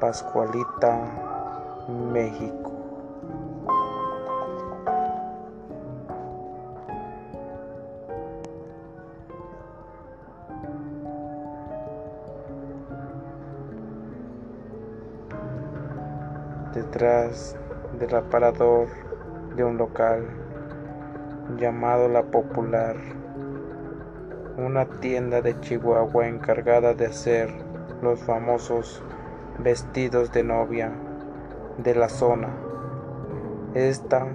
Pascualita, México. Detrás del aparador de un local llamado La Popular, una tienda de Chihuahua encargada de hacer los famosos vestidos de novia de la zona. Esta,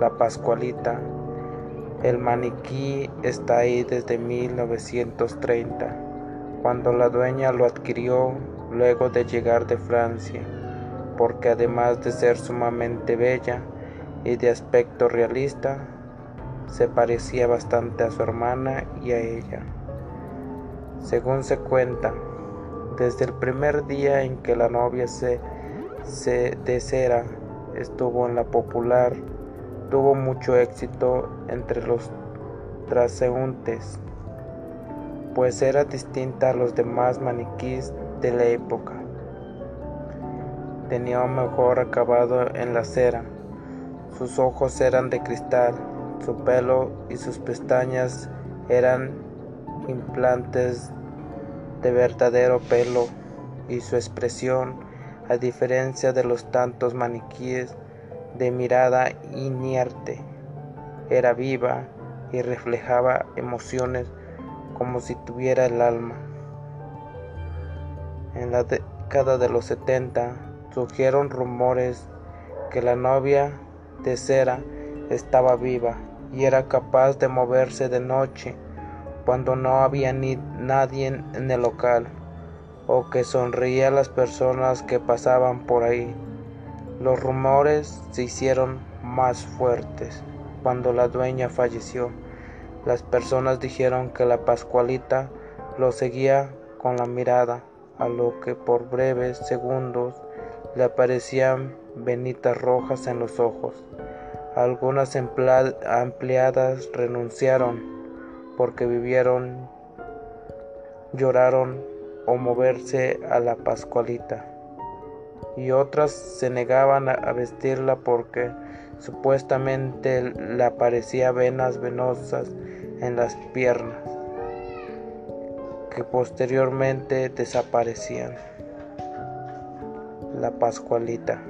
la Pascualita, el maniquí está ahí desde 1930, cuando la dueña lo adquirió luego de llegar de Francia, porque además de ser sumamente bella y de aspecto realista, se parecía bastante a su hermana y a ella. Según se cuenta, desde el primer día en que la novia se, de cera estuvo en la popular, tuvo mucho éxito entre los transeúntes, pues era distinta a los demás maniquís de la época. Tenía un mejor acabado en la cera, sus ojos eran de cristal, su pelo y sus pestañas eran implantes de verdadero pelo y su expresión, a diferencia de los tantos maniquíes de mirada inerte, era viva y reflejaba emociones como si tuviera el alma. En la década de los 70 surgieron rumores que la novia de cera estaba viva y era capaz de moverse de noche cuando no había ni nadie en el local, o que sonreía a las personas que pasaban por ahí. Los rumores se hicieron más fuertes cuando la dueña falleció. Las personas dijeron que la Pascualita lo seguía con la mirada, a lo que por breves segundos le aparecían venitas rojas en los ojos. Algunas empleadas renunciaron porque vivieron, lloraron o moverse a la Pascualita, y otras se negaban a vestirla porque supuestamente le aparecía venas venosas en las piernas, que posteriormente desaparecían. La Pascualita.